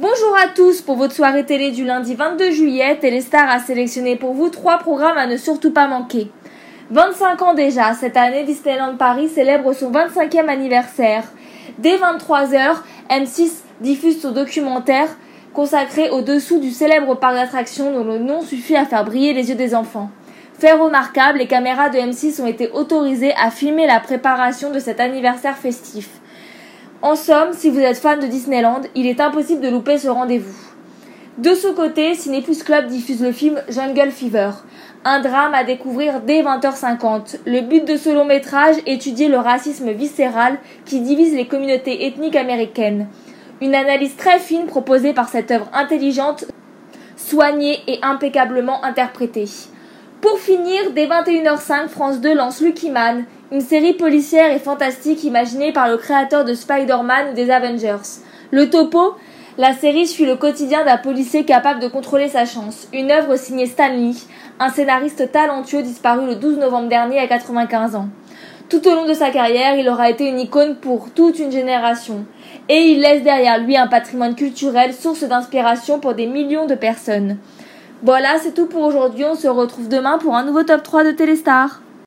Bonjour à tous pour votre soirée télé du lundi 22 juillet. Téléstar a sélectionné pour vous trois programmes à ne surtout pas manquer. 25 ans déjà, cette année Disneyland Paris célèbre son 25e anniversaire. Dès 23h, M6 diffuse son documentaire consacré au-dessous du célèbre parc d'attractions dont le nom suffit à faire briller les yeux des enfants. Fait remarquable, les caméras de M6 ont été autorisées à filmer la préparation de cet anniversaire festif. En somme, si vous êtes fan de Disneyland, il est impossible de louper ce rendez-vous. De ce côté, Cineplus Club diffuse le film Jungle Fever, un drame à découvrir dès 20h50. Le but de ce long métrage, étudier le racisme viscéral qui divise les communautés ethniques américaines. Une analyse très fine proposée par cette œuvre intelligente, soignée et impeccablement interprétée. Pour finir, dès 21h05, France 2 lance Lucky Man, une série policière et fantastique imaginée par le créateur de Spider-Man ou des Avengers. Le topo La série suit le quotidien d'un policier capable de contrôler sa chance. Une œuvre signée Stan Lee, un scénariste talentueux disparu le 12 novembre dernier à 95 ans. Tout au long de sa carrière, il aura été une icône pour toute une génération. Et il laisse derrière lui un patrimoine culturel, source d'inspiration pour des millions de personnes. Voilà, c'est tout pour aujourd'hui. On se retrouve demain pour un nouveau top 3 de Téléstar.